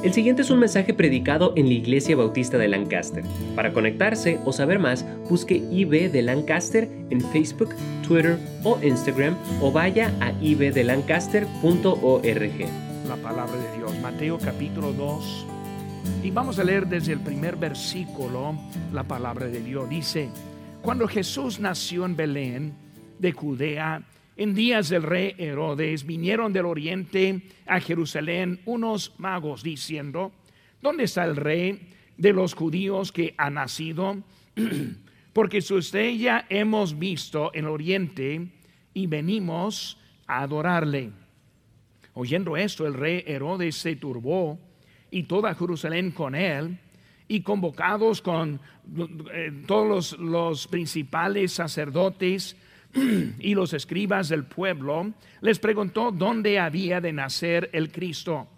El siguiente es un mensaje predicado en la Iglesia Bautista de Lancaster. Para conectarse o saber más, busque IB de Lancaster en Facebook, Twitter o Instagram o vaya a ibdelancaster.org. La palabra de Dios, Mateo capítulo 2. Y vamos a leer desde el primer versículo la palabra de Dios. Dice, cuando Jesús nació en Belén de Judea, en días del rey Herodes vinieron del oriente a Jerusalén unos magos diciendo, ¿dónde está el rey de los judíos que ha nacido? Porque su estrella hemos visto en el oriente y venimos a adorarle. Oyendo esto, el rey Herodes se turbó y toda Jerusalén con él y convocados con eh, todos los, los principales sacerdotes, y los escribas del pueblo, les preguntó dónde había de nacer el Cristo.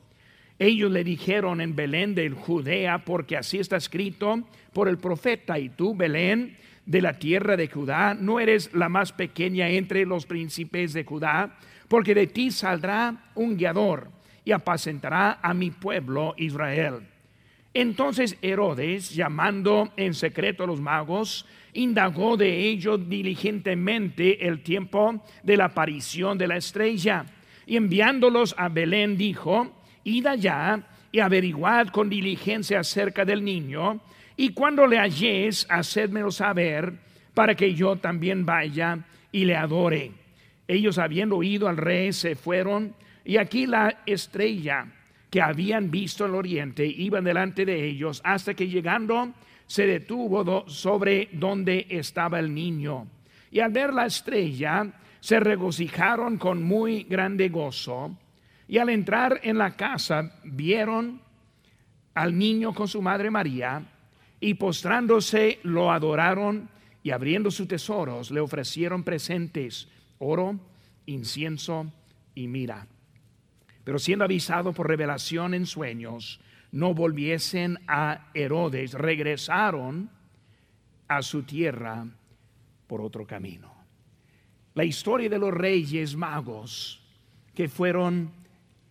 Ellos le dijeron en Belén de Judea, porque así está escrito por el profeta, y tú, Belén, de la tierra de Judá, no eres la más pequeña entre los príncipes de Judá, porque de ti saldrá un guiador y apacentará a mi pueblo Israel. Entonces Herodes, llamando en secreto a los magos, indagó de ellos diligentemente el tiempo de la aparición de la estrella. Y enviándolos a Belén dijo, id allá y averiguad con diligencia acerca del niño, y cuando le halléis, hacedmelo saber, para que yo también vaya y le adore. Ellos habiendo oído al rey se fueron, y aquí la estrella que habían visto en el oriente iba delante de ellos, hasta que llegando se detuvo sobre donde estaba el niño. Y al ver la estrella, se regocijaron con muy grande gozo. Y al entrar en la casa, vieron al niño con su madre María, y postrándose lo adoraron, y abriendo sus tesoros le ofrecieron presentes, oro, incienso y mira. Pero siendo avisado por revelación en sueños, no volviesen a Herodes, regresaron a su tierra por otro camino. La historia de los reyes magos que fueron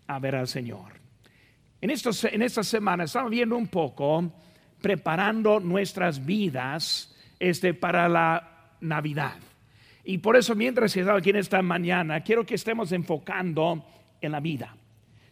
a ver al Señor. En, estos, en esta semana estamos viendo un poco, preparando nuestras vidas este, para la Navidad. Y por eso mientras estamos aquí en esta mañana, quiero que estemos enfocando en la vida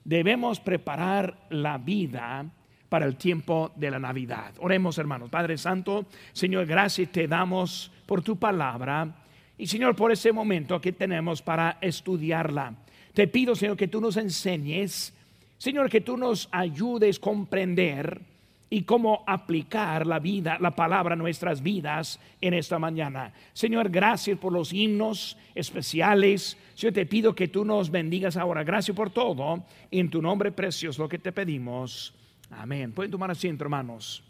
debemos preparar la vida para el tiempo de la Navidad. Oremos, hermanos. Padre Santo, Señor, gracias te damos por tu palabra y, Señor, por ese momento que tenemos para estudiarla. Te pido, Señor, que tú nos enseñes, Señor, que tú nos ayudes a comprender y cómo aplicar la vida, la palabra a nuestras vidas en esta mañana. Señor, gracias por los himnos especiales. Yo te pido que tú nos bendigas ahora. Gracias por todo. En tu nombre precioso lo que te pedimos. Amén. Pueden tomar asiento, hermanos.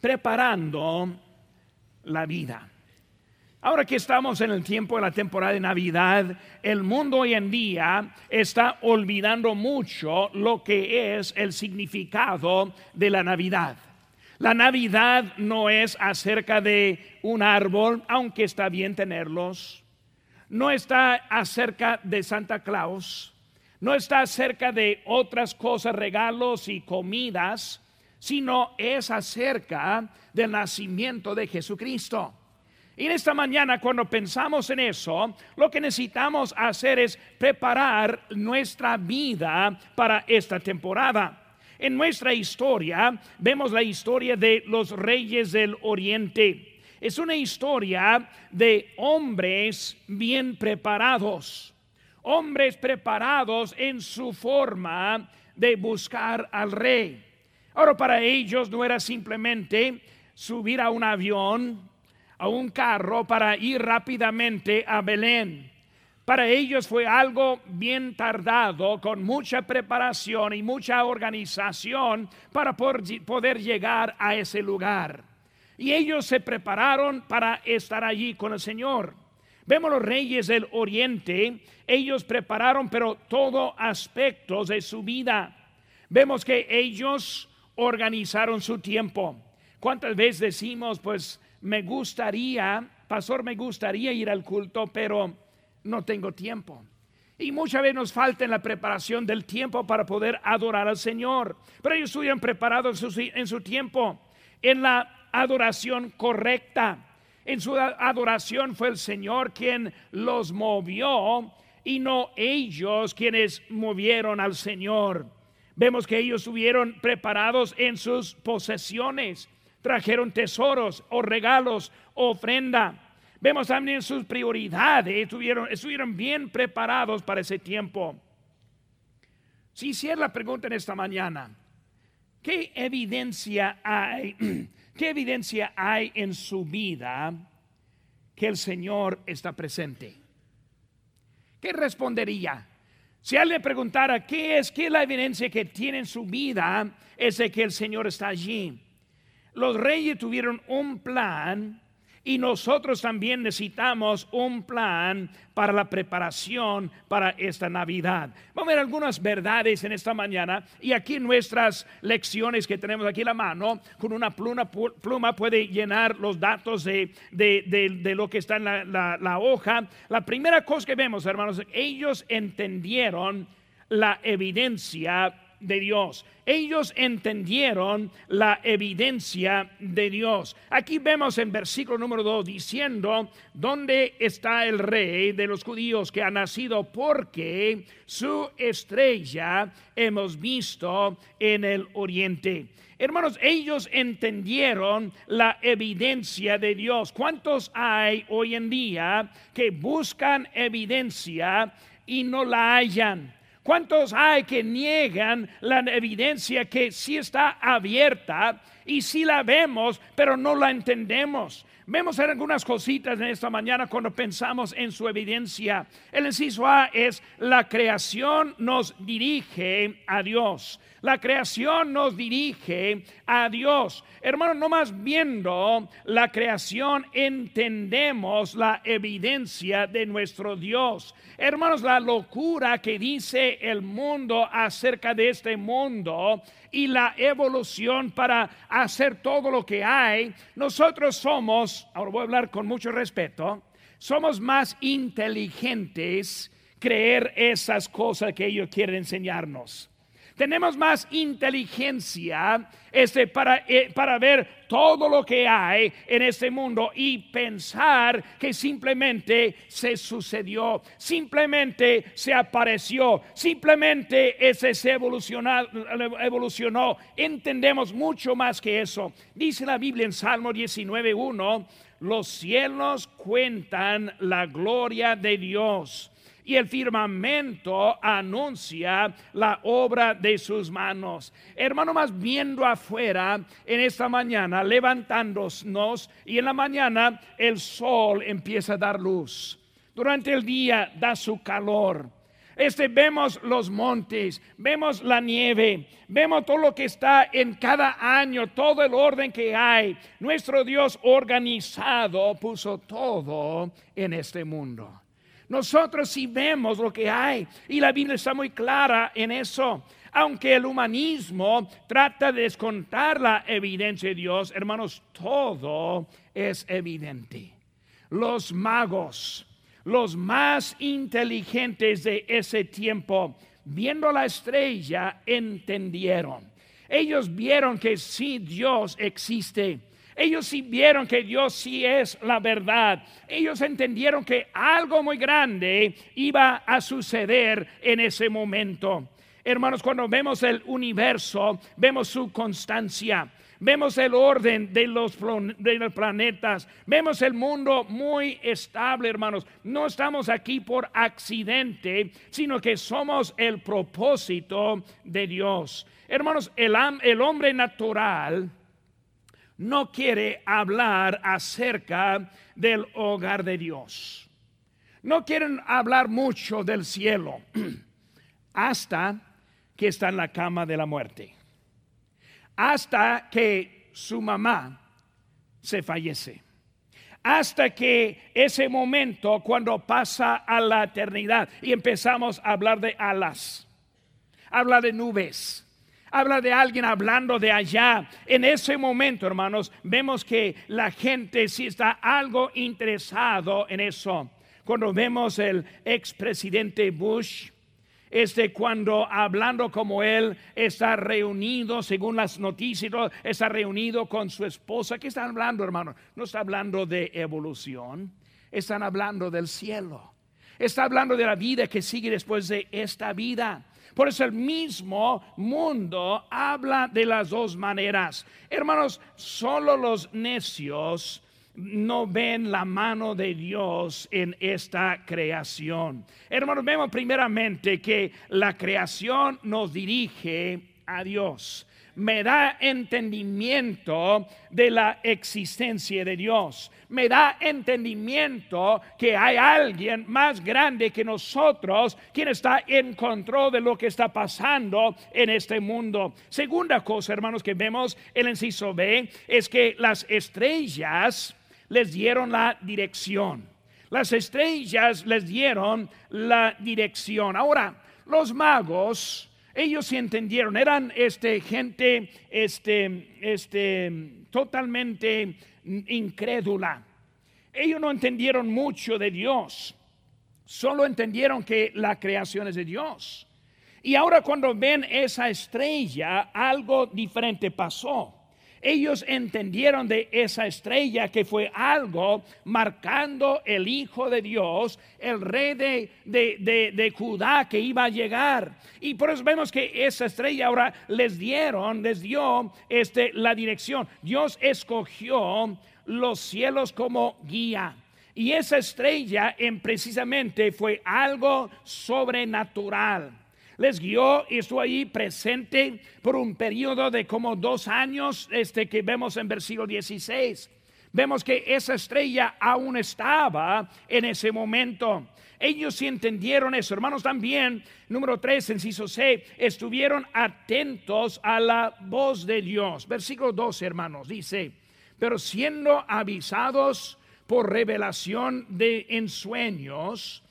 Preparando la vida. Ahora que estamos en el tiempo de la temporada de Navidad, el mundo hoy en día está olvidando mucho lo que es el significado de la Navidad. La Navidad no es acerca de un árbol, aunque está bien tenerlos. No está acerca de Santa Claus. No está acerca de otras cosas, regalos y comidas, sino es acerca del nacimiento de Jesucristo. Y en esta mañana, cuando pensamos en eso, lo que necesitamos hacer es preparar nuestra vida para esta temporada. En nuestra historia vemos la historia de los reyes del oriente. Es una historia de hombres bien preparados, hombres preparados en su forma de buscar al rey. Ahora para ellos no era simplemente subir a un avión, a un carro para ir rápidamente a Belén. Para ellos fue algo bien tardado, con mucha preparación y mucha organización para poder llegar a ese lugar. Y ellos se prepararon para estar allí con el Señor. Vemos los reyes del oriente, ellos prepararon pero todo aspectos de su vida. Vemos que ellos organizaron su tiempo. ¿Cuántas veces decimos, pues me gustaría, pastor, me gustaría ir al culto, pero no tengo tiempo. Y muchas veces nos falta en la preparación del tiempo para poder adorar al Señor. Pero ellos estuvieron preparados en su, en su tiempo, en la adoración correcta. En su adoración fue el Señor quien los movió y no ellos quienes movieron al Señor. Vemos que ellos estuvieron preparados en sus posesiones, trajeron tesoros o regalos, ofrenda. Vemos también sus prioridades, estuvieron, estuvieron bien preparados para ese tiempo. Si hiciera la pregunta en esta mañana, ¿qué evidencia hay? ¿Qué evidencia hay en su vida que el Señor está presente? ¿Qué respondería? Si alguien le preguntara qué es, qué es la evidencia que tiene en su vida, es de que el Señor está allí. Los reyes tuvieron un plan y nosotros también necesitamos un plan para la preparación para esta Navidad. Vamos a ver algunas verdades en esta mañana y aquí nuestras lecciones que tenemos aquí en la mano, con una pluma, pluma puede llenar los datos de, lo que está en la, la hoja. La primera cosa que vemos, hermanos, ellos entendieron la evidencia de Dios. Ellos entendieron la evidencia de Dios. Aquí vemos en versículo número 2 diciendo, ¿dónde está el rey de los judíos que ha nacido? Porque su estrella hemos visto en el oriente. Hermanos, ellos entendieron la evidencia de Dios. ¿Cuántos hay hoy en día que buscan evidencia y no la hallan? ¿Cuántos hay que niegan la evidencia que sí está abierta y sí la vemos, pero no la entendemos? Vemos algunas cositas en esta mañana cuando pensamos en su evidencia. El inciso A es la creación nos dirige a Dios. La creación nos dirige a Dios. Hermanos, no más viendo la creación entendemos la evidencia de nuestro Dios. Hermanos, la locura que dice el mundo acerca de este mundo y la evolución para hacer todo lo que hay, nosotros somos, ahora voy a hablar con mucho respeto, somos más inteligentes creer esas cosas que ellos quieren enseñarnos. Tenemos más inteligencia este, para, eh, para ver todo lo que hay en este mundo y pensar que simplemente se sucedió, simplemente se apareció, simplemente ese se evolucionó, evolucionó. Entendemos mucho más que eso. Dice la Biblia en Salmo 19.1, los cielos cuentan la gloria de Dios y el firmamento anuncia la obra de sus manos. Hermano, más viendo afuera en esta mañana, levantándonos y en la mañana el sol empieza a dar luz. Durante el día da su calor. Este vemos los montes, vemos la nieve, vemos todo lo que está en cada año, todo el orden que hay. Nuestro Dios organizado puso todo en este mundo. Nosotros sí vemos lo que hay y la Biblia está muy clara en eso. Aunque el humanismo trata de descontar la evidencia de Dios, hermanos, todo es evidente. Los magos, los más inteligentes de ese tiempo, viendo la estrella, entendieron. Ellos vieron que sí Dios existe ellos sí vieron que Dios sí es la verdad. Ellos entendieron que algo muy grande iba a suceder en ese momento. Hermanos, cuando vemos el universo, vemos su constancia. Vemos el orden de los, de los, planetas. Vemos el mundo muy estable, hermanos. No estamos aquí por accidente, sino que somos el propósito de Dios. Hermanos, el, el hombre natural no quiere hablar acerca del hogar de Dios. No quieren hablar mucho del cielo hasta que está en la cama de la muerte. Hasta que su mamá se fallece. Hasta que ese momento cuando pasa a la eternidad y empezamos a hablar de alas, habla de nubes, habla de alguien hablando de allá. En ese momento, hermanos, vemos que la gente sí está algo interesado en eso. Cuando vemos el expresidente Bush, este cuando hablando como él está reunido, según las noticias, está reunido con su esposa. ¿Qué están hablando, hermano? No está hablando de evolución, están hablando del cielo. Está hablando de la vida que sigue después de esta vida. Por eso el mismo mundo habla de las dos maneras. Hermanos, solo los necios no ven la mano de Dios en esta creación. Hermanos, vemos primeramente que la creación nos dirige a Dios me da entendimiento de la existencia de Dios. Me da entendimiento que hay alguien más grande que nosotros quien está en control de lo que está pasando en este mundo. Segunda cosa, hermanos, que vemos en el inciso B es que las estrellas les dieron la dirección. Las estrellas les dieron la dirección. Ahora, los magos ellos sí entendieron, eran este, gente este, este, totalmente incrédula. Ellos no entendieron mucho de Dios, solo entendieron que la creación es de Dios. Y ahora cuando ven esa estrella, algo diferente pasó ellos entendieron de esa estrella que fue algo marcando el Hijo de Dios, el rey de, de, Judá que iba a llegar. Y por eso vemos que esa estrella ahora les dieron, les dio este, la dirección. Dios escogió los cielos como guía. Y esa estrella en precisamente fue algo sobrenatural les guió y estuvo ahí presente por un periodo de como dos años, este que vemos en versículo 16. Vemos que esa estrella aún estaba en ese momento. Ellos sí entendieron eso. Hermanos, también, número 3, inciso C, estuvieron atentos a la voz de Dios. Versículo 12, hermanos, dice, pero siendo avisados por revelación de ensueños,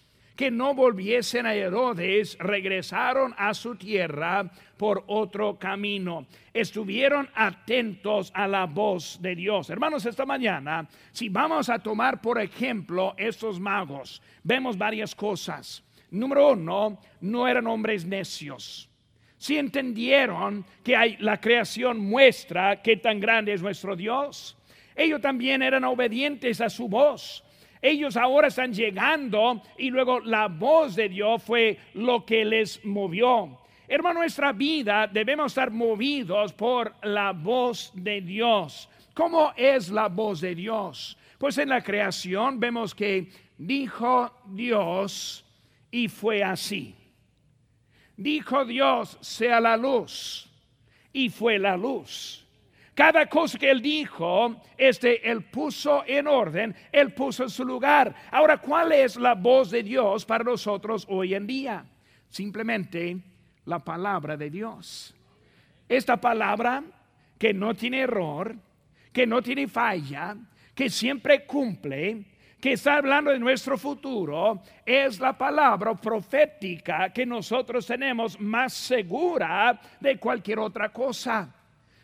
que no volviesen a Herodes, regresaron a su tierra por otro camino. Estuvieron atentos a la voz de Dios. Hermanos, esta mañana, si vamos a tomar por ejemplo estos magos, vemos varias cosas. Número uno, no eran hombres necios. Si entendieron que hay, la creación muestra qué tan grande es nuestro Dios, ellos también eran obedientes a su voz ellos ahora están llegando y luego la voz de Dios fue lo que les movió. Hermano, nuestra vida debemos estar movidos por la voz de Dios. ¿Cómo es la voz de Dios? Pues en la creación vemos que dijo Dios y fue así. Dijo Dios, sea la luz y fue la luz. Cada cosa que él dijo, este, él puso en orden, él puso en su lugar. Ahora, ¿cuál es la voz de Dios para nosotros hoy en día? Simplemente la palabra de Dios. Esta palabra que no tiene error, que no tiene falla, que siempre cumple, que está hablando de nuestro futuro, es la palabra profética que nosotros tenemos más segura de cualquier otra cosa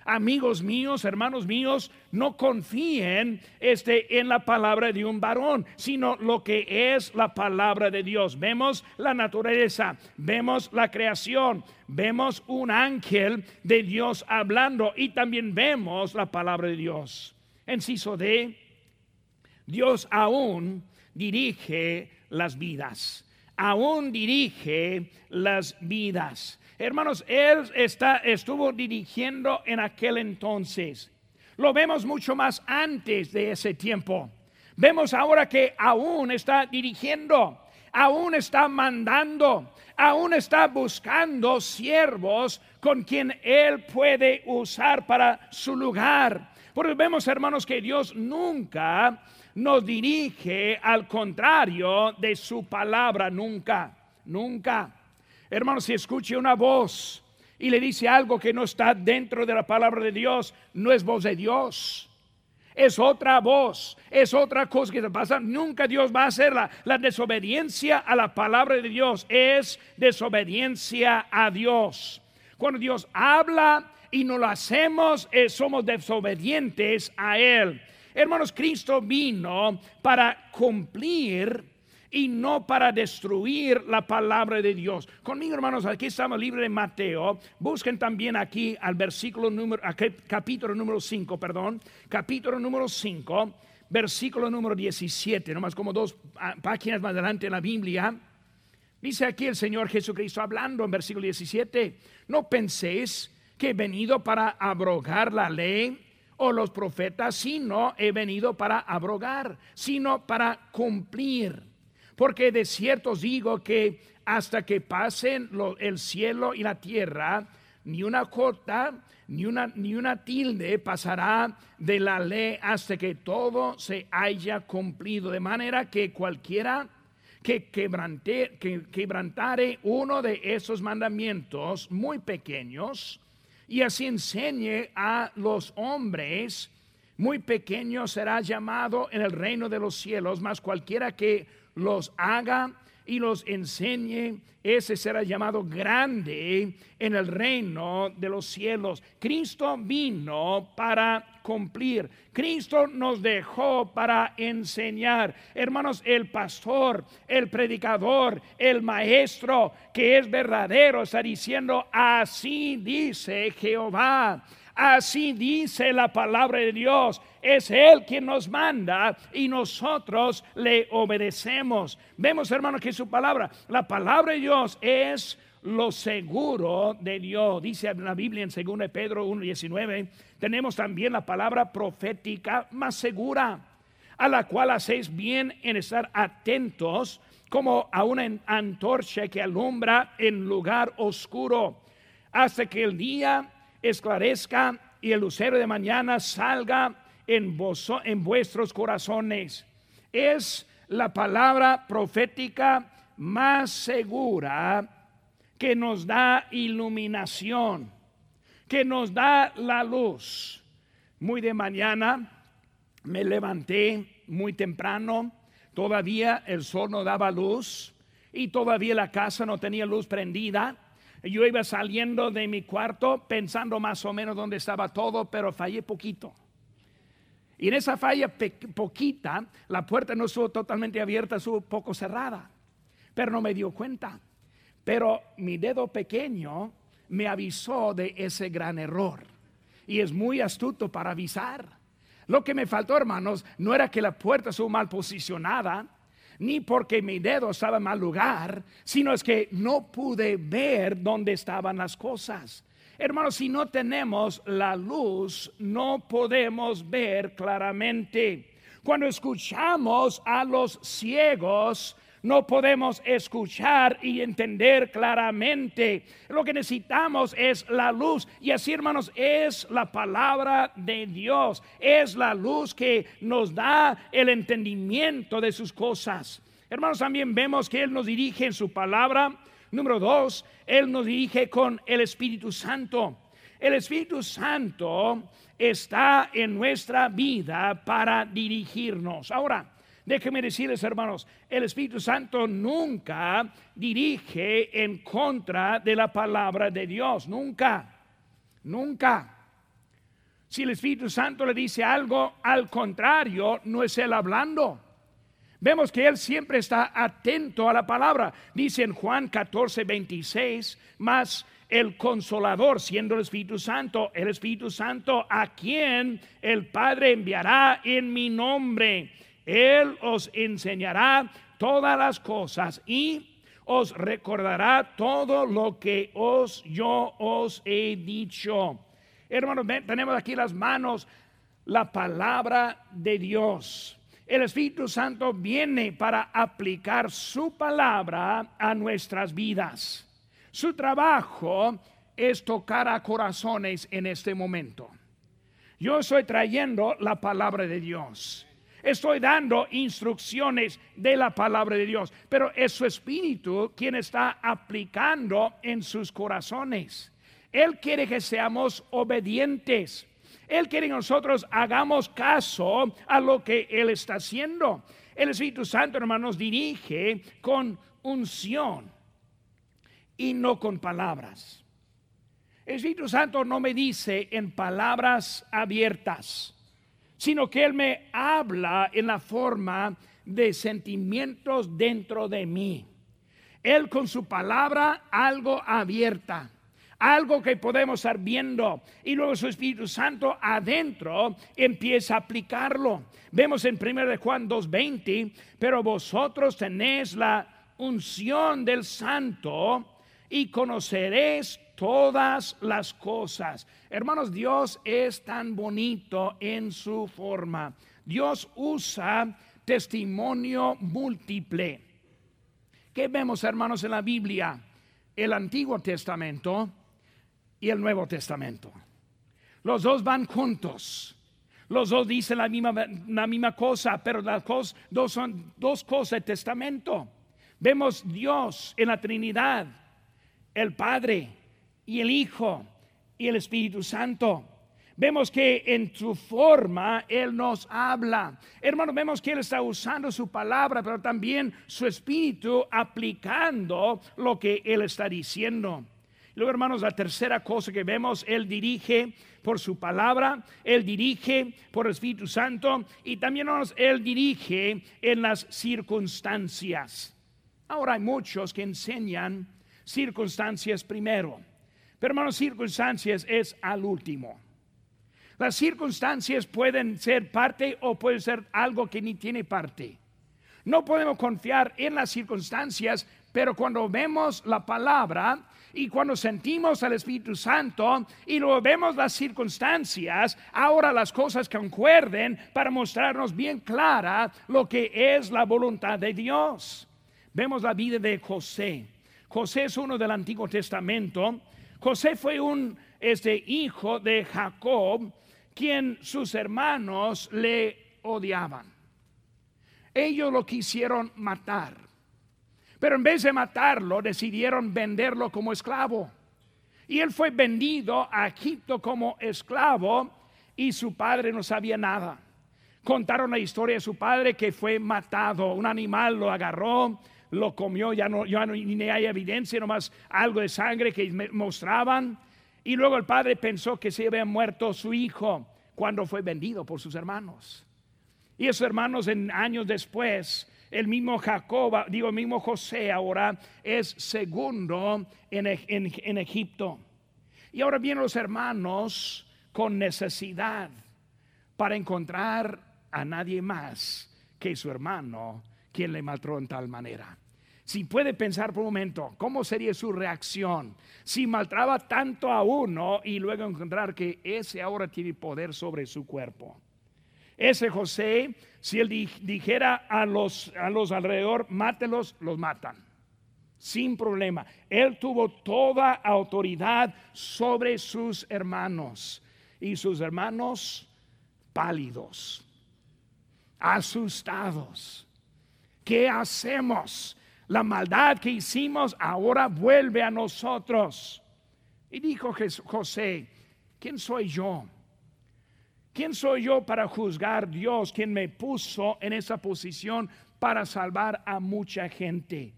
amigos míos, hermanos míos, no confíen este, en la palabra de un varón, sino lo que es la palabra de Dios. Vemos la naturaleza, vemos la creación, vemos un ángel de Dios hablando y también vemos la palabra de Dios. Enciso de Dios aún dirige las vidas, aún dirige las vidas. Hermanos, Él está, estuvo dirigiendo en aquel entonces. Lo vemos mucho más antes de ese tiempo. Vemos ahora que aún está dirigiendo, aún está mandando, aún está buscando siervos con quien Él puede usar para su lugar. Porque vemos, hermanos, que Dios nunca nos dirige al contrario de su palabra, nunca, nunca. Hermano, si escuche una voz y le dice algo que no está dentro de la palabra de Dios, no es voz de Dios. Es otra voz, es otra cosa que se pasa. Nunca Dios va a hacer la, desobediencia a la palabra de Dios. Es desobediencia a Dios. Cuando Dios habla y no lo hacemos, eh, somos desobedientes a Él. Hermanos, Cristo vino para cumplir y no para destruir la palabra de Dios. Conmigo, hermanos, aquí estamos libres de Mateo. Busquen también aquí al versículo número, capítulo número 5, perdón, capítulo número 5, versículo número 17, nomás como dos ah, páginas más adelante en la Biblia. Dice aquí el Señor Jesucristo hablando en versículo 17, no penséis que he venido para abrogar la ley o los profetas, sino he venido para abrogar, sino para cumplir. Porque de cierto os digo que hasta que pasen el cielo y la tierra, ni una cota, ni una, ni una tilde pasará de la ley hasta que todo se haya cumplido. De manera que cualquiera que, quebrante, que quebrantare uno de esos mandamientos muy pequeños y así enseñe a los hombres, muy pequeño será llamado en el reino de los cielos, mas cualquiera que los haga y los enseñe, ese será llamado grande en el reino de los cielos. Cristo vino para cumplir. Cristo nos dejó para enseñar. Hermanos, el pastor, el predicador, el maestro que es verdadero está diciendo, así dice Jehová. Así dice la palabra de Dios. Es Él quien nos manda y nosotros le obedecemos. Vemos, hermanos, que su palabra, la palabra de Dios es lo seguro de Dios. Dice la Biblia en 2 Pedro 1.19, tenemos también la palabra profética más segura, a la cual hacéis bien en estar atentos como a una antorcha que alumbra en lugar oscuro, hasta que el día esclarezca y el lucero de mañana salga en, en vuestros corazones. Es la palabra profética más segura que nos da iluminación, que nos da la luz. Muy de mañana me levanté muy temprano, todavía el sol no daba luz y todavía la casa no tenía luz prendida yo iba saliendo de mi cuarto pensando más o menos dónde estaba todo, pero fallé poquito. Y en esa falla poquita, la puerta no estuvo totalmente abierta, estuvo poco cerrada. Pero no me dio cuenta. Pero mi dedo pequeño me avisó de ese gran error. Y es muy astuto para avisar. Lo que me faltó, hermanos, no era que la puerta estuvo mal posicionada, ni porque mi dedo estaba en mal lugar, sino es que no pude ver dónde estaban las cosas. Hermanos, si no tenemos la luz, no podemos ver claramente. Cuando escuchamos a los ciegos, no podemos escuchar y entender claramente. Lo que necesitamos es la luz. Y así, hermanos, es la palabra de Dios. Es la luz que nos da el entendimiento de sus cosas. Hermanos, también vemos que Él nos dirige en su palabra. Número dos, Él nos dirige con el Espíritu Santo. El Espíritu Santo está en nuestra vida para dirigirnos. Ahora, Déjenme decirles, hermanos, el Espíritu Santo nunca dirige en contra de la palabra de Dios, nunca, nunca. Si el Espíritu Santo le dice algo al contrario, no es él hablando. Vemos que Él siempre está atento a la palabra. Dice en Juan 14, 26, más el consolador, siendo el Espíritu Santo, el Espíritu Santo a quien el Padre enviará en mi nombre él os enseñará todas las cosas y os recordará todo lo que os yo os he dicho. Hermanos, tenemos aquí las manos la palabra de Dios. El Espíritu Santo viene para aplicar su palabra a nuestras vidas. Su trabajo es tocar a corazones en este momento. Yo estoy trayendo la palabra de Dios estoy dando instrucciones de la palabra de Dios, pero es su espíritu quien está aplicando en sus corazones. Él quiere que seamos obedientes. Él quiere que nosotros hagamos caso a lo que Él está haciendo. El Espíritu Santo, hermanos, dirige con unción y no con palabras. El Espíritu Santo no me dice en palabras abiertas sino que Él me habla en la forma de sentimientos dentro de mí. Él con su palabra algo abierta, algo que podemos estar viendo y luego su Espíritu Santo adentro empieza a aplicarlo. Vemos en 1 Juan 2:20, pero vosotros tenéis la unción del Santo y conoceréis todas las cosas. Hermanos, Dios es tan bonito en su forma. Dios usa testimonio múltiple. ¿Qué vemos, hermanos, en la Biblia? El Antiguo Testamento y el Nuevo Testamento. Los dos van juntos. Los dos dicen la misma, la misma cosa, pero las dos son dos cosas de testamento. Vemos Dios en la Trinidad, el Padre y el Hijo y el Espíritu Santo. Vemos que en su forma Él nos habla. Hermanos, vemos que Él está usando su palabra, pero también su espíritu aplicando lo que Él está diciendo. Luego, hermanos, la tercera cosa que vemos, Él dirige por su palabra, Él dirige por el Espíritu Santo y también Él dirige en las circunstancias. Ahora hay muchos que enseñan circunstancias primero, pero hermanos, circunstancias es al último. Las circunstancias pueden ser parte o puede ser algo que ni tiene parte. No podemos confiar en las circunstancias, pero cuando vemos la palabra y cuando sentimos al Espíritu Santo y luego vemos las circunstancias, ahora las cosas concuerden para mostrarnos bien clara lo que es la voluntad de Dios. Vemos la vida de José. José es uno del Antiguo Testamento. José fue un este, hijo de Jacob quien sus hermanos le odiaban. Ellos lo quisieron matar, pero en vez de matarlo decidieron venderlo como esclavo. Y él fue vendido a Egipto como esclavo y su padre no sabía nada. Contaron la historia de su padre que fue matado, un animal lo agarró, lo comió, ya no, ya no ni hay evidencia, nomás algo de sangre que mostraban. Y luego el padre pensó que se había muerto su hijo cuando fue vendido por sus hermanos. Y esos hermanos en años después, el mismo Jacob, digo, el mismo José ahora es segundo en, en Egipto. Y ahora vienen los hermanos con necesidad para encontrar a nadie más que su hermano quien le mató en tal manera. Si puede pensar por un momento, ¿cómo sería su reacción si maltraba tanto a uno y luego encontrar que ese ahora tiene poder sobre su cuerpo? Ese José, si él dijera a los, a los alrededor, mátelos, los matan. Sin problema. Él tuvo toda autoridad sobre sus hermanos. Y sus hermanos pálidos, asustados. ¿Qué hacemos? La maldad que hicimos ahora vuelve a nosotros. Y dijo José, ¿quién soy yo? ¿Quién soy yo para juzgar Dios, quien me puso en esa posición para salvar a mucha gente?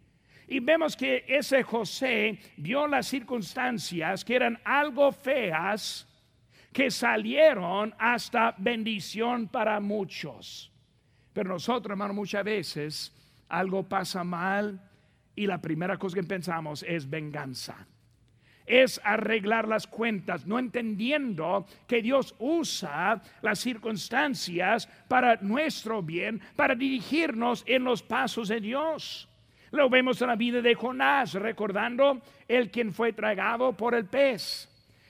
Y vemos que ese José vio las circunstancias que eran algo feas, que salieron hasta bendición para muchos. Pero nosotros, hermano, muchas veces algo pasa mal y la primera cosa que pensamos es venganza. Es arreglar las cuentas, no entendiendo que Dios usa las circunstancias para nuestro bien, para dirigirnos en los pasos de Dios. Lo vemos en la vida de Jonás, recordando el quien fue tragado por el pez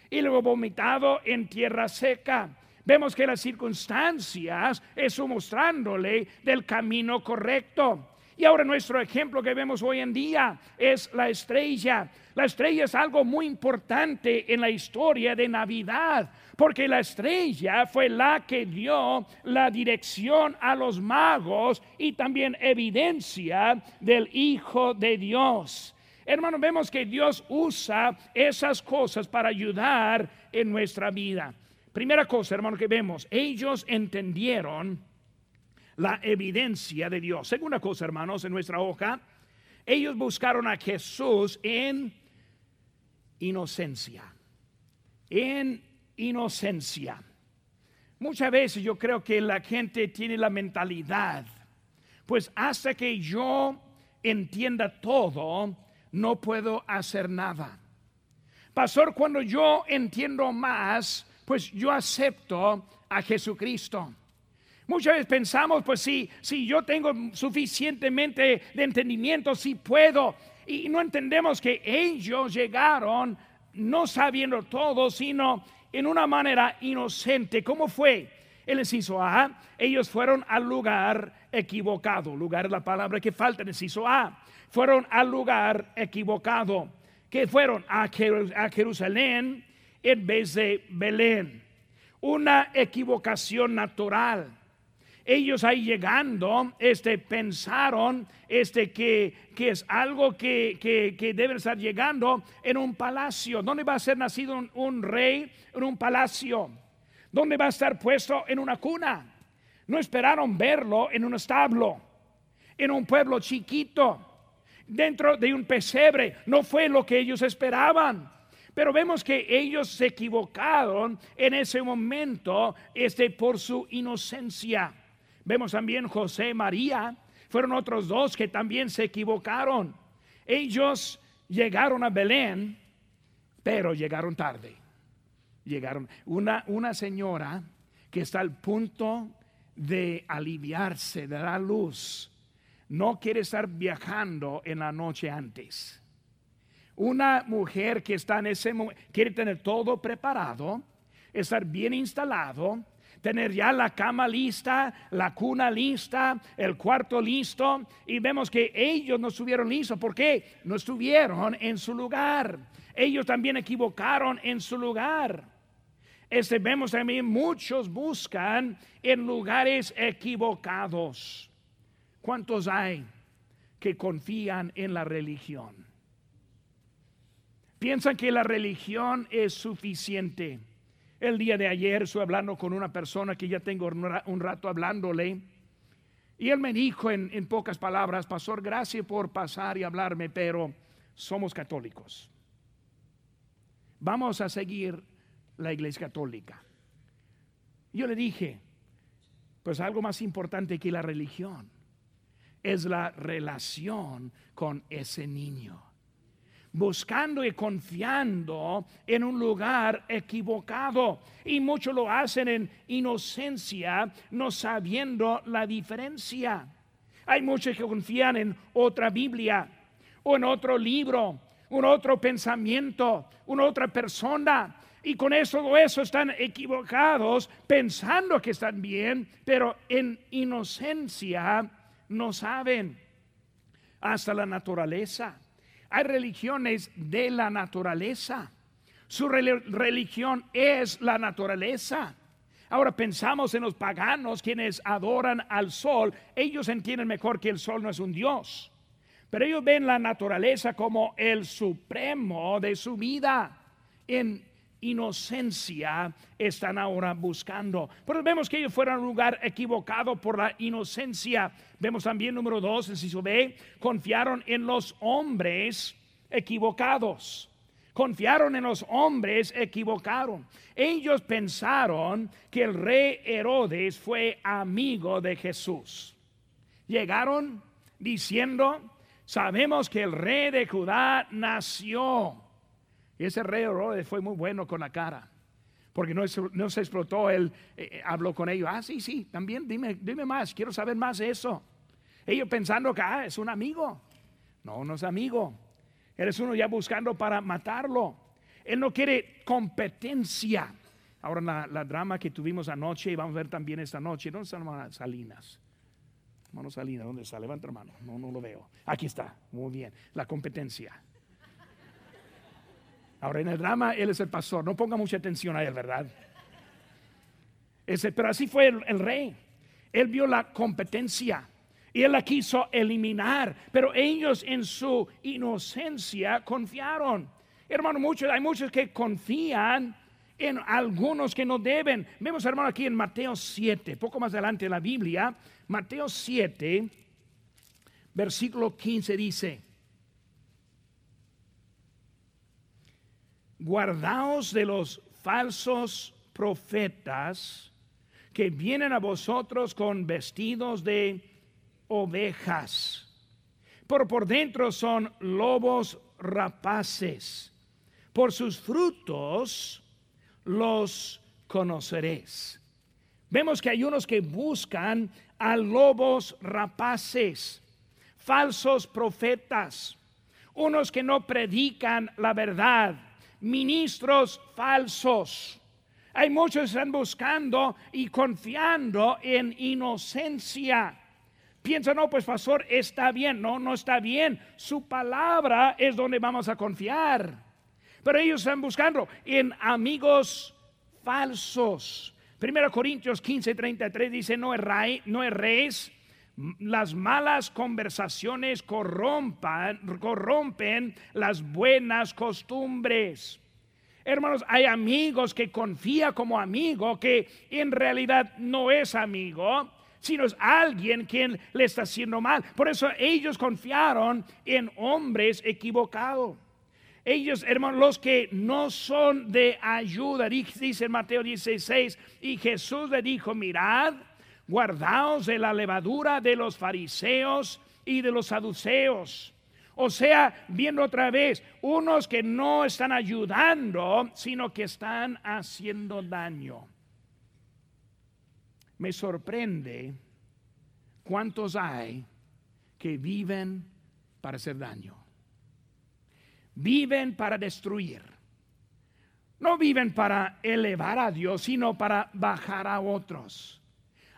y luego vomitado en tierra seca. Vemos que las circunstancias eso mostrándole del camino correcto. Y ahora nuestro ejemplo que vemos hoy en día es la estrella. La estrella es algo muy importante en la historia de Navidad, porque la estrella fue la que dio la dirección a los magos y también evidencia del Hijo de Dios. Hermanos, vemos que Dios usa esas cosas para ayudar en nuestra vida. Primera cosa, hermano, que vemos, ellos entendieron la evidencia de Dios. Segunda cosa, hermanos, en nuestra hoja, ellos buscaron a Jesús en inocencia. En inocencia. Muchas veces yo creo que la gente tiene la mentalidad pues hasta que yo entienda todo, no puedo hacer nada. Pastor, cuando yo entiendo más, pues yo acepto a Jesucristo. Muchas veces pensamos, pues si, si yo tengo suficientemente de entendimiento, si puedo. Y no entendemos que ellos llegaron no sabiendo todo, sino en una manera inocente. ¿Cómo fue? El inciso A, ellos fueron al lugar equivocado. Lugar es la palabra que falta el inciso A. Fueron al lugar equivocado. Que fueron a Jerusalén en vez de Belén. Una equivocación natural ellos ahí llegando, este, pensaron este, que, que es algo que, que, debe estar llegando en un palacio. ¿Dónde va a ser nacido un, un rey? En un palacio. ¿Dónde va a estar puesto? En una cuna. No esperaron verlo en un establo, en un pueblo chiquito, dentro de un pesebre. No fue lo que ellos esperaban. Pero vemos que ellos se equivocaron en ese momento este, por su inocencia. Vemos también José, María, fueron otros dos que también se equivocaron. Ellos llegaron a Belén, pero llegaron tarde. Llegaron una, una señora que está al punto de aliviarse, de dar luz, no quiere estar viajando en la noche antes. Una mujer que está en ese quiere tener todo preparado, estar bien instalado, tener ya la cama lista, la cuna lista, el cuarto listo. Y vemos que ellos no estuvieron listos. ¿Por qué? No estuvieron en su lugar. Ellos también equivocaron en su lugar. Este, vemos también muchos buscan en lugares equivocados. ¿Cuántos hay que confían en la religión? Piensan que la religión es suficiente. El día de ayer estuve hablando con una persona que ya tengo un rato hablándole. Y él me dijo en, en pocas palabras, Pastor, gracias por pasar y hablarme, pero somos católicos. Vamos a seguir la iglesia católica. Yo le dije, pues algo más importante que la religión es la relación con ese niño buscando y confiando en un lugar equivocado. Y muchos lo hacen en inocencia, no sabiendo la diferencia. Hay muchos que confían en otra Biblia o en otro libro, un otro pensamiento, una otra persona. Y con eso, eso están equivocados, pensando que están bien, pero en inocencia no saben hasta la naturaleza hay religiones de la naturaleza. Su religión es la naturaleza. Ahora pensamos en los paganos quienes adoran al sol. Ellos entienden mejor que el sol no es un dios. Pero ellos ven la naturaleza como el supremo de su vida. En inocencia están ahora buscando. Pero vemos que ellos fueron a un lugar equivocado por la inocencia. Vemos también número dos, si B, confiaron en los hombres equivocados. Confiaron en los hombres equivocaron. Ellos pensaron que el rey Herodes fue amigo de Jesús. Llegaron diciendo, sabemos que el rey de Judá nació y ese rey fue muy bueno con la cara. Porque no, se explotó, él eh, eh, habló con ellos. Ah, sí, sí, también dime, dime más, quiero saber más de eso. Ellos pensando que ah, es un amigo. No, no es amigo. Eres uno ya buscando para matarlo. Él no quiere competencia. Ahora la, la, drama que tuvimos anoche y vamos a ver también esta noche. ¿Dónde están Salinas? Hermano Salinas, ¿dónde está? Levanta hermano. No, no lo veo. Aquí está. Muy bien. La competencia. Ahora en el drama él es el pastor, no ponga mucha atención a él, ¿verdad? Ese, pero así fue el, rey. Él vio la competencia y él la quiso eliminar, pero ellos en su inocencia confiaron. Hermano, muchos, hay muchos que confían en algunos que no deben. Vemos, hermano, aquí en Mateo 7, poco más adelante en la Biblia, Mateo 7, versículo 15 dice, guardaos de los falsos profetas que vienen a vosotros con vestidos de ovejas, pero por dentro son lobos rapaces. Por sus frutos los conoceréis. Vemos que hay unos que buscan a lobos rapaces, falsos profetas, unos que no predican la verdad, ministros falsos. Hay muchos que están buscando y confiando en inocencia. Piensa, no, pues pastor, está bien. No, no está bien. Su palabra es donde vamos a confiar. Pero ellos están buscando en amigos falsos. Primero Corintios 15, 33 dice, no erráis, no erréis, las malas conversaciones corrompan, corrompen las buenas costumbres. Hermanos, hay amigos que confía como amigo que en realidad no es amigo, sino es alguien quien le está haciendo mal. Por eso ellos confiaron en hombres equivocados. Ellos, hermanos, los que no son de ayuda, dice Mateo 16, y Jesús le dijo, mirad, guardaos de la levadura de los fariseos y de los saduceos. O sea, viendo otra vez, unos que no están ayudando, sino que están haciendo daño. Me sorprende cuántos hay que viven para hacer daño. Viven para destruir. No viven para elevar a Dios, sino para bajar a otros.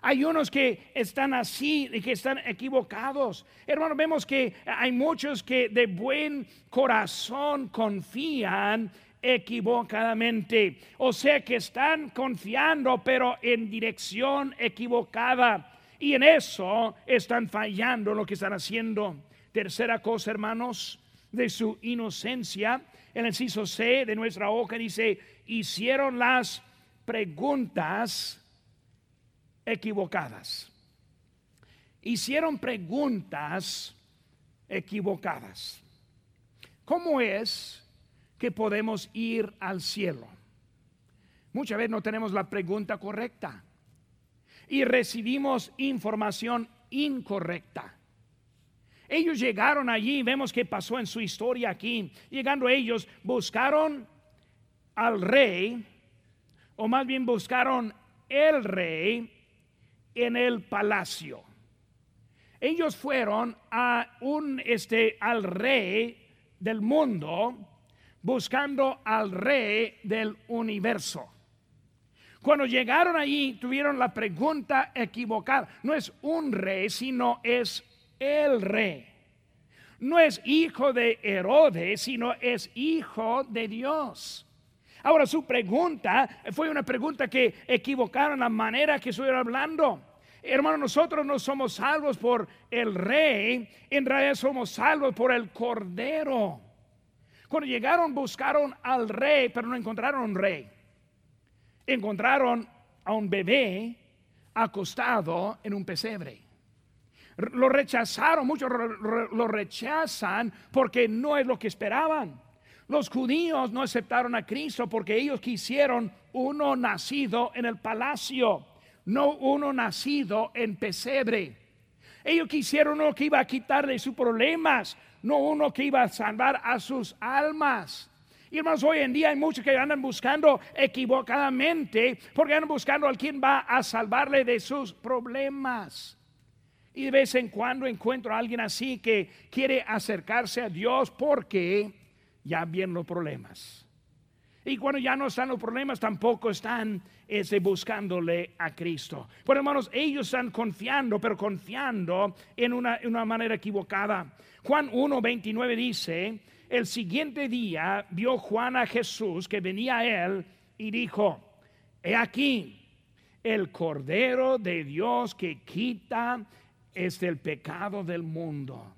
Hay unos que están así y que están equivocados. Hermano, vemos que hay muchos que de buen corazón confían equivocadamente. O sea que están confiando pero en dirección equivocada. Y en eso están fallando lo que están haciendo. Tercera cosa, hermanos, de su inocencia. En el inciso C de nuestra hoja dice, hicieron las preguntas equivocadas. Hicieron preguntas equivocadas. ¿Cómo es que podemos ir al cielo? Muchas veces no tenemos la pregunta correcta y recibimos información incorrecta. Ellos llegaron allí, vemos que pasó en su historia aquí. Llegando ellos, buscaron al rey, o más bien buscaron el rey en el palacio. Ellos fueron a un este al rey del mundo buscando al rey del universo. Cuando llegaron allí tuvieron la pregunta equivocada. No es un rey, sino es el rey. No es hijo de Herodes, sino es hijo de Dios. Ahora su pregunta fue una pregunta que equivocaron la manera que estuvieron hablando. Hermano, nosotros no somos salvos por el rey, en realidad somos salvos por el cordero. Cuando llegaron buscaron al rey, pero no encontraron un rey. Encontraron a un bebé acostado en un pesebre. Lo rechazaron, muchos lo rechazan porque no es lo que esperaban. Los judíos no aceptaron a Cristo porque ellos quisieron uno nacido en el palacio, no uno nacido en pesebre. Ellos quisieron uno que iba a quitarle sus problemas, no uno que iba a salvar a sus almas. Y hermanos, hoy en día hay muchos que andan buscando equivocadamente porque andan buscando a quien va a salvarle de sus problemas. Y de vez en cuando encuentro a alguien así que quiere acercarse a Dios porque ya vienen los problemas. Y cuando ya no están los problemas, tampoco están ese, buscándole a Cristo. Pero hermanos, ellos están confiando, pero confiando en una, en una manera equivocada. Juan 1.29 dice, el siguiente día vio Juan a Jesús que venía a él y dijo, he aquí el Cordero de Dios que quita este el pecado del mundo.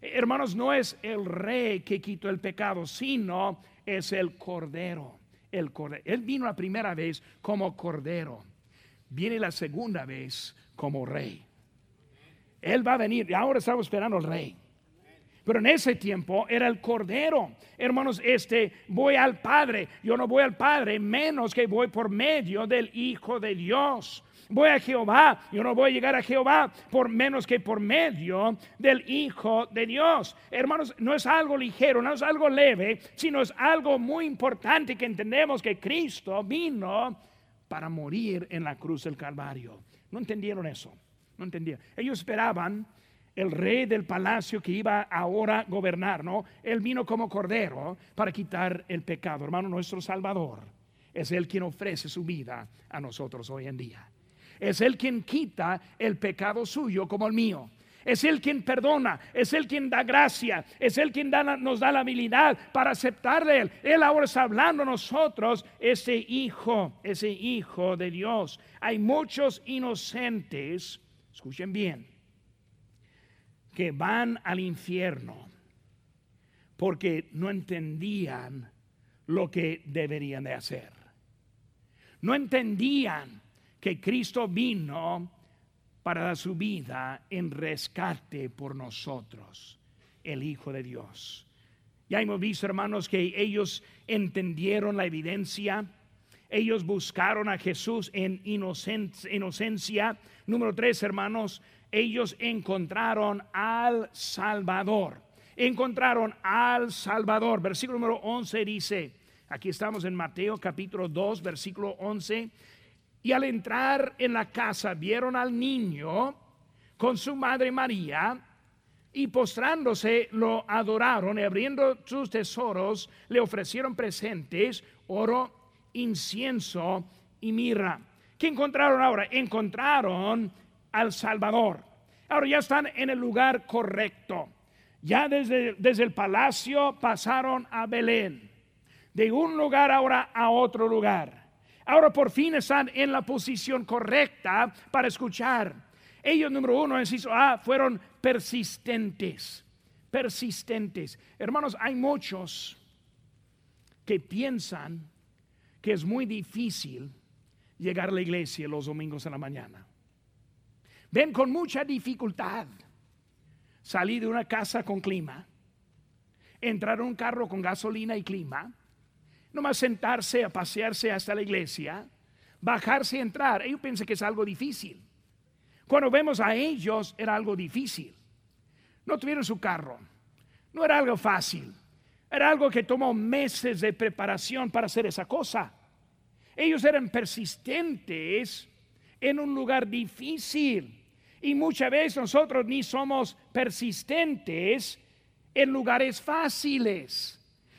Hermanos, no es el rey que quitó el pecado, sino es el cordero. El cordero. Él vino la primera vez como cordero. Viene la segunda vez como rey. Él va a venir. Ahora estamos esperando al rey. Pero en ese tiempo era el cordero. Hermanos, este voy al Padre. Yo no voy al Padre menos que voy por medio del Hijo de Dios. Voy a Jehová, yo no voy a llegar a Jehová por menos que por medio del Hijo de Dios. Hermanos, no es algo ligero, no es algo leve, sino es algo muy importante que entendemos que Cristo vino para morir en la cruz del Calvario. No entendieron eso, no entendían. Ellos esperaban el rey del palacio que iba ahora a gobernar, ¿no? Él vino como cordero para quitar el pecado. Hermano, nuestro Salvador es el quien ofrece su vida a nosotros hoy en día. Es el quien quita el pecado suyo como el mío. Es el quien perdona, es el quien da gracia, es el quien nos da la habilidad para aceptarle Él. Él ahora está hablando a nosotros, ese hijo, ese hijo de Dios. Hay muchos inocentes, escuchen bien, que van al infierno porque no entendían lo que deberían de hacer. No entendían que Cristo vino para dar su vida en rescate por nosotros, el Hijo de Dios. Ya hemos visto, hermanos, que ellos entendieron la evidencia, ellos buscaron a Jesús en inocencia. Número tres, hermanos, ellos encontraron al Salvador. Encontraron al Salvador. Versículo número 11 dice, aquí estamos en Mateo capítulo 2, versículo 11, y al entrar en la casa vieron al niño con su madre María, y postrándose lo adoraron y abriendo sus tesoros le ofrecieron presentes, oro, incienso y mirra. ¿Qué encontraron ahora? Encontraron al Salvador. Ahora ya están en el lugar correcto. Ya desde, desde el palacio pasaron a Belén. De un lugar ahora a otro lugar. Ahora por fin están en la posición correcta para escuchar. Ellos, número uno, inciso A, fueron persistentes. Persistentes. Hermanos, hay muchos que piensan que es muy difícil llegar a la iglesia los domingos en la mañana. Ven con mucha dificultad salir de una casa con clima, entrar en un carro con gasolina y clima, nomás sentarse a pasearse hasta la iglesia, bajarse y entrar. Ellos piensan que es algo difícil. Cuando vemos a ellos era algo difícil. No tuvieron su carro. No era algo fácil. Era algo que tomó meses de preparación para hacer esa cosa. Ellos eran persistentes en un lugar difícil. Y muchas veces nosotros ni somos persistentes en lugares fáciles,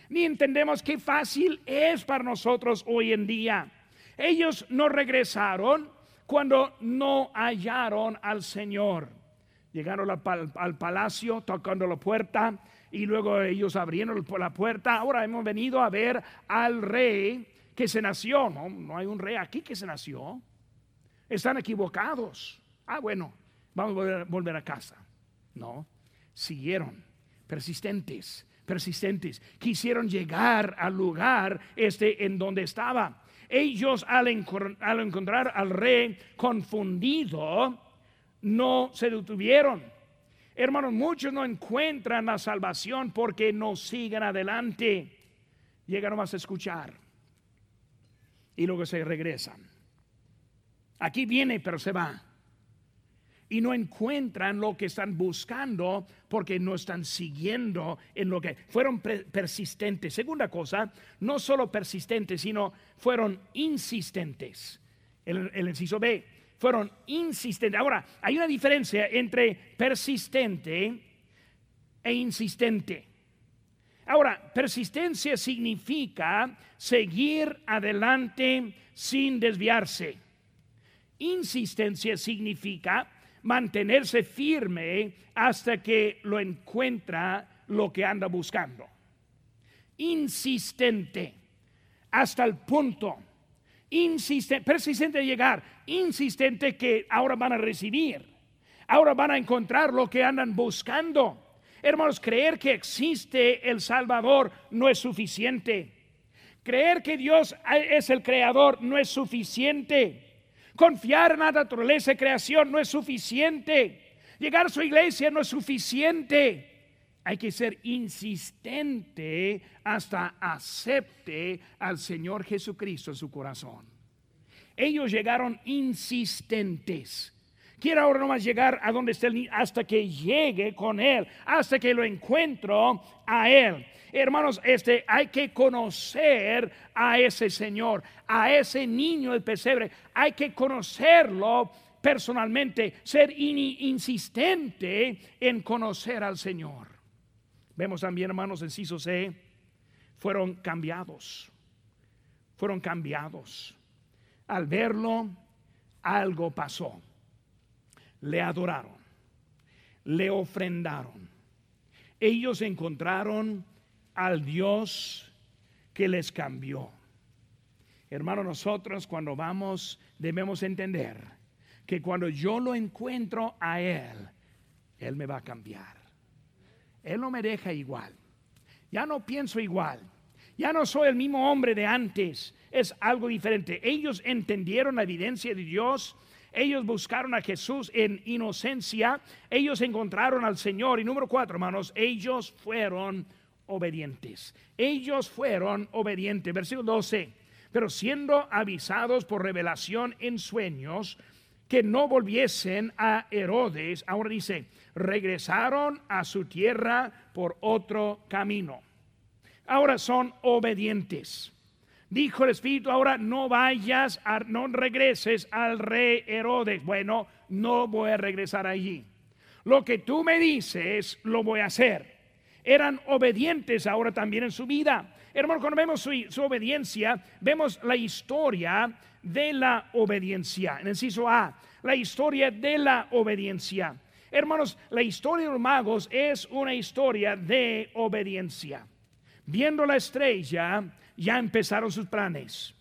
ni entendemos qué fácil es para nosotros hoy en día. Ellos no regresaron cuando no hallaron al Señor. Llegaron al, palacio tocando la puerta y luego ellos abrieron la puerta. Ahora hemos venido a ver al rey que se nació. No, no hay un rey aquí que se nació. Están equivocados. Ah, bueno, vamos a volver, a casa. No, siguieron persistentes, persistentes. Quisieron llegar al lugar este en donde estaba. Ellos al, al encontrar al rey confundido, no se detuvieron. Hermanos, muchos no encuentran la salvación porque no siguen adelante. Llegan más a escuchar y luego se regresan. Aquí viene, pero se va y no encuentran lo que están buscando porque no están siguiendo en lo que fueron persistentes. Segunda cosa, no solo persistentes, sino fueron insistentes. El, el inciso B, fueron insistentes. Ahora, hay una diferencia entre persistente e insistente. Ahora, persistencia significa seguir adelante sin desviarse. Insistencia significa mantenerse firme hasta que lo encuentra lo que anda buscando. Insistente, hasta el punto. Insistente, persistente de llegar, insistente que ahora van a recibir, ahora van a encontrar lo que andan buscando. Hermanos, creer que existe el Salvador no es suficiente. Creer que Dios es el creador no es suficiente. Confiar en la naturaleza de creación no es suficiente. Llegar a su iglesia no es suficiente. Hay que ser insistente hasta acepte al Señor Jesucristo en su corazón. ellos llegaron insistentes. Quiero ahora nomás llegar a donde está el niño hasta que llegue con él, hasta que lo encuentro a él. Hermanos, este hay que conocer a ese Señor, a ese niño del pesebre, hay que conocerlo personalmente, ser insistente en conocer al Señor. Vemos también, hermanos, en Ciso C, fueron cambiados, fueron cambiados. Al verlo, algo pasó. Le adoraron, le ofrendaron. Ellos encontraron al Dios que les cambió. Hermano, nosotros cuando vamos debemos entender que cuando yo lo encuentro a Él, Él me va a cambiar. Él no me deja igual. Ya no pienso igual. Ya no soy el mismo hombre de antes. Es algo diferente. Ellos entendieron la evidencia de Dios. Ellos buscaron a Jesús en inocencia. Ellos encontraron al Señor. Y número cuatro, hermanos, ellos fueron obedientes. Ellos fueron obedientes. Versículo 12. Pero siendo avisados por revelación en sueños que no volviesen a Herodes, ahora dice, regresaron a su tierra por otro camino. Ahora son obedientes. Dijo el Espíritu, ahora no vayas, no regreses al rey Herodes. Bueno, no voy a regresar allí. Lo que tú me dices, lo voy a hacer eran obedientes ahora también en su vida. Hermano, cuando vemos su, obediencia, vemos la historia de la obediencia. En el inciso A, la historia de la obediencia. Hermanos, la historia de los magos es una historia de obediencia. Viendo la estrella, ya empezaron sus planes.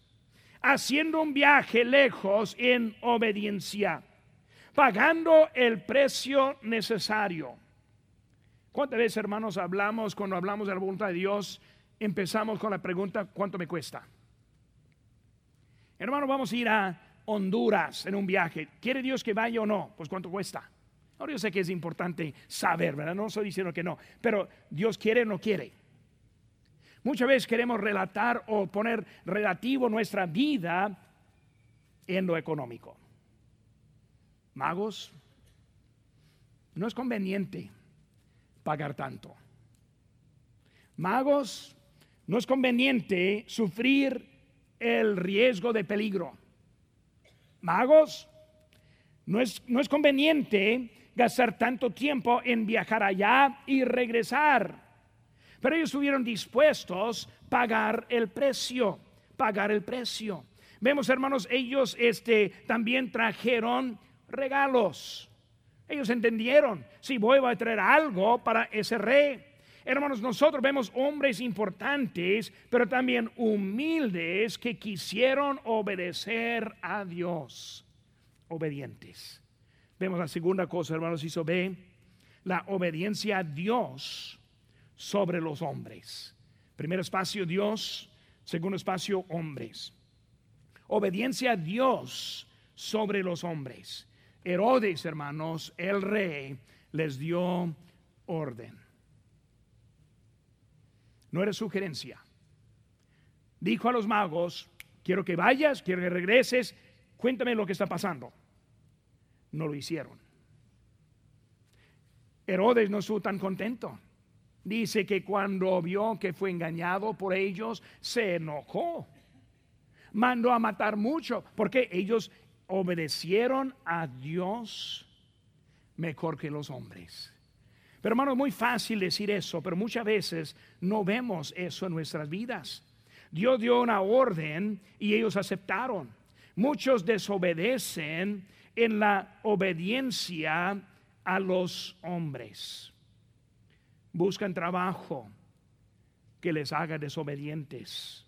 Haciendo un viaje lejos en obediencia. Pagando el precio necesario ¿Cuántas veces, hermanos, hablamos, cuando hablamos de la voluntad de Dios, empezamos con la pregunta, ¿cuánto me cuesta? Hermano, vamos a ir a Honduras en un viaje. ¿Quiere Dios que vaya o no? Pues ¿cuánto cuesta? Ahora yo sé que es importante saber, ¿verdad? No estoy diciendo que no, pero Dios quiere o no quiere. Muchas veces queremos relatar o poner relativo nuestra vida en lo económico. Magos, no es conveniente pagar tanto. Magos, no es conveniente sufrir el riesgo de peligro. Magos, no es, no es conveniente gastar tanto tiempo en viajar allá y regresar. Pero ellos estuvieron dispuestos a pagar el precio, pagar el precio. Vemos, hermanos, ellos este, también trajeron regalos. Ellos entendieron, si voy a traer algo para ese rey. Hermanos, nosotros vemos hombres importantes, pero también humildes que quisieron obedecer a Dios. Obedientes. Vemos la segunda cosa, hermanos, hizo ve la obediencia a Dios sobre los hombres. Primer espacio, Dios. Segundo espacio, hombres. Obediencia a Dios sobre los hombres. Herodes, hermanos, el rey, les dio orden. No era sugerencia. Dijo a los magos, quiero que vayas, quiero que regreses, cuéntame lo que está pasando. No lo hicieron. Herodes no estuvo tan contento. Dice que cuando vio que fue engañado por ellos, se enojó. Mandó a matar mucho, porque ellos obedecieron a Dios mejor que los hombres. Pero hermano, es muy fácil decir eso, pero muchas veces no vemos eso en nuestras vidas. Dios dio una orden y ellos aceptaron. Muchos desobedecen en la obediencia a los hombres. Buscan trabajo que les haga desobedientes.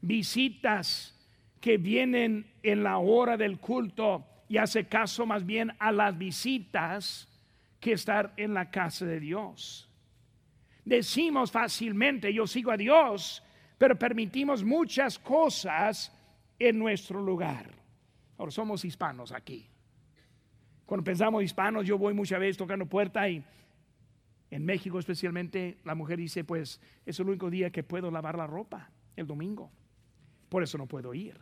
Visitas que vienen en la hora del culto y hace caso más bien a las visitas que estar en la casa de Dios. Decimos fácilmente, yo sigo a Dios, pero permitimos muchas cosas en nuestro lugar. Ahora somos hispanos aquí. Cuando pensamos hispanos, yo voy muchas veces tocando puerta y en México especialmente la mujer dice, pues es el único día que puedo lavar la ropa, el domingo. Por eso no puedo ir.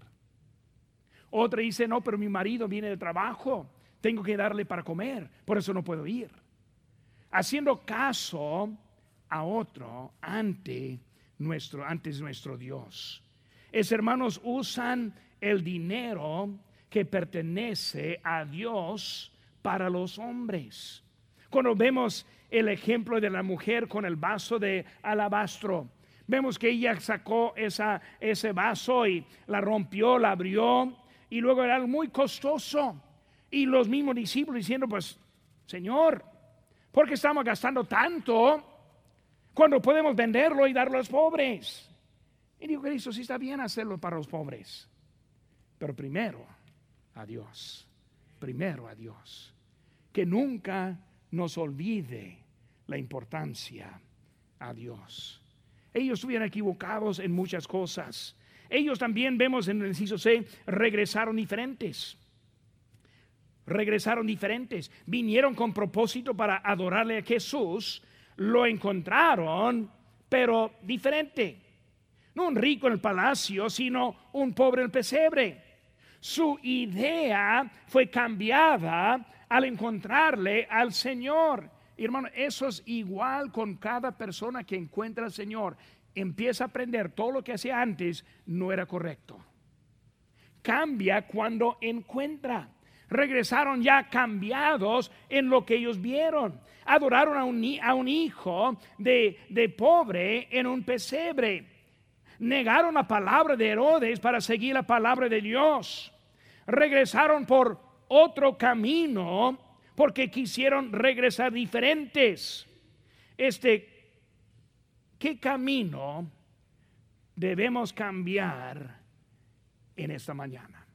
Otra dice, no, pero mi marido viene de trabajo, tengo que darle para comer, por eso no puedo ir. Haciendo caso a otro ante nuestro, antes nuestro Dios. Es hermanos, usan el dinero que pertenece a Dios para los hombres. Cuando vemos el ejemplo de la mujer con el vaso de alabastro, vemos que ella sacó esa, ese vaso y la rompió, la abrió y luego era algo muy costoso. Y los mismos discípulos diciendo, pues, Señor, ¿por qué estamos gastando tanto cuando podemos venderlo y darlo a los pobres? Y dijo Cristo, sí está bien hacerlo para los pobres, pero primero a Dios, primero a Dios. Que nunca nos olvide la importancia a Dios. Ellos estuvieron equivocados en muchas cosas. Ellos también vemos en el inciso C, regresaron diferentes. Regresaron diferentes. Vinieron con propósito para adorarle a Jesús. Lo encontraron, pero diferente. No un rico en el palacio, sino un pobre en el pesebre. Su idea fue cambiada al encontrarle al Señor. Hermano, eso es igual con cada persona que encuentra al Señor empieza a aprender todo lo que hacía antes no era correcto. Cambia cuando encuentra. Regresaron ya cambiados en lo que ellos vieron. Adoraron a un, a un hijo de, de pobre en un pesebre. Negaron la palabra de Herodes para seguir la palabra de Dios. Regresaron por otro camino porque quisieron regresar diferentes. Este ¿Qué camino debemos cambiar en esta mañana?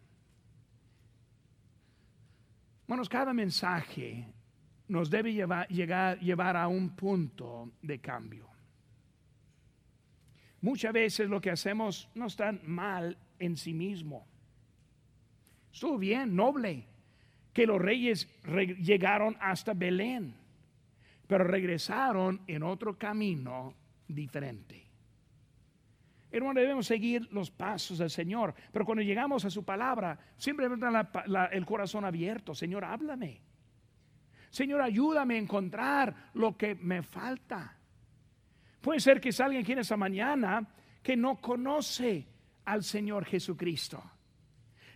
Bueno, cada mensaje nos debe llevar, llevar a un punto de cambio. Muchas veces lo que hacemos no está mal en sí mismo. Estuvo bien, noble, que los reyes llegaron hasta Belén, pero regresaron en otro camino diferente. Hermano, debemos seguir los pasos del Señor, pero cuando llegamos a su palabra, siempre el corazón abierto. Señor, háblame. Señor, ayúdame a encontrar lo que me falta. Puede ser que salga aquí en esta mañana que no conoce al Señor Jesucristo.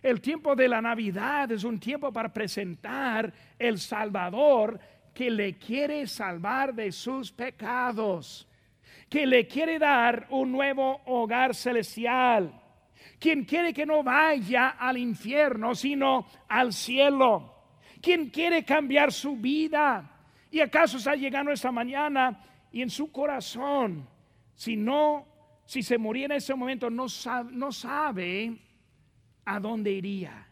El tiempo de la Navidad es un tiempo para presentar el Salvador que le quiere salvar de sus pecados que le quiere dar un nuevo hogar celestial, quien quiere que no vaya al infierno, sino al cielo, quien quiere cambiar su vida. ¿Y acaso está llegando esta mañana y en su corazón, si no, si se muriera en ese momento, no sabe, no sabe a dónde iría?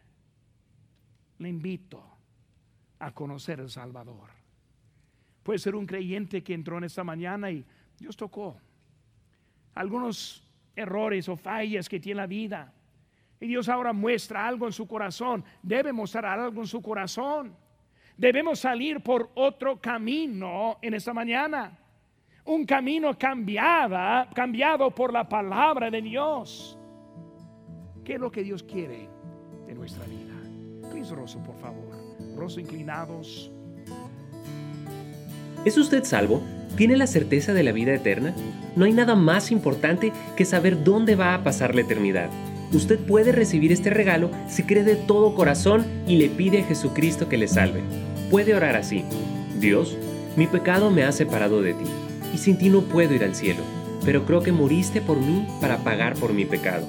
Le invito a conocer el Salvador. Puede ser un creyente que entró en esta mañana y Dios tocó algunos errores o fallas que tiene la vida. Y Dios ahora muestra algo en su corazón. Debe mostrar algo en su corazón. Debemos salir por otro camino en esta mañana. Un camino cambiada, cambiado por la palabra de Dios. ¿Qué es lo que Dios quiere de nuestra vida? Cristo Rosso, por favor. Rosso inclinados. ¿Es usted salvo? ¿Tiene la certeza de la vida eterna? No hay nada más importante que saber dónde va a pasar la eternidad. Usted puede recibir este regalo si cree de todo corazón y le pide a Jesucristo que le salve. Puede orar así. Dios, mi pecado me ha separado de ti, y sin ti no puedo ir al cielo, pero creo que moriste por mí para pagar por mi pecado.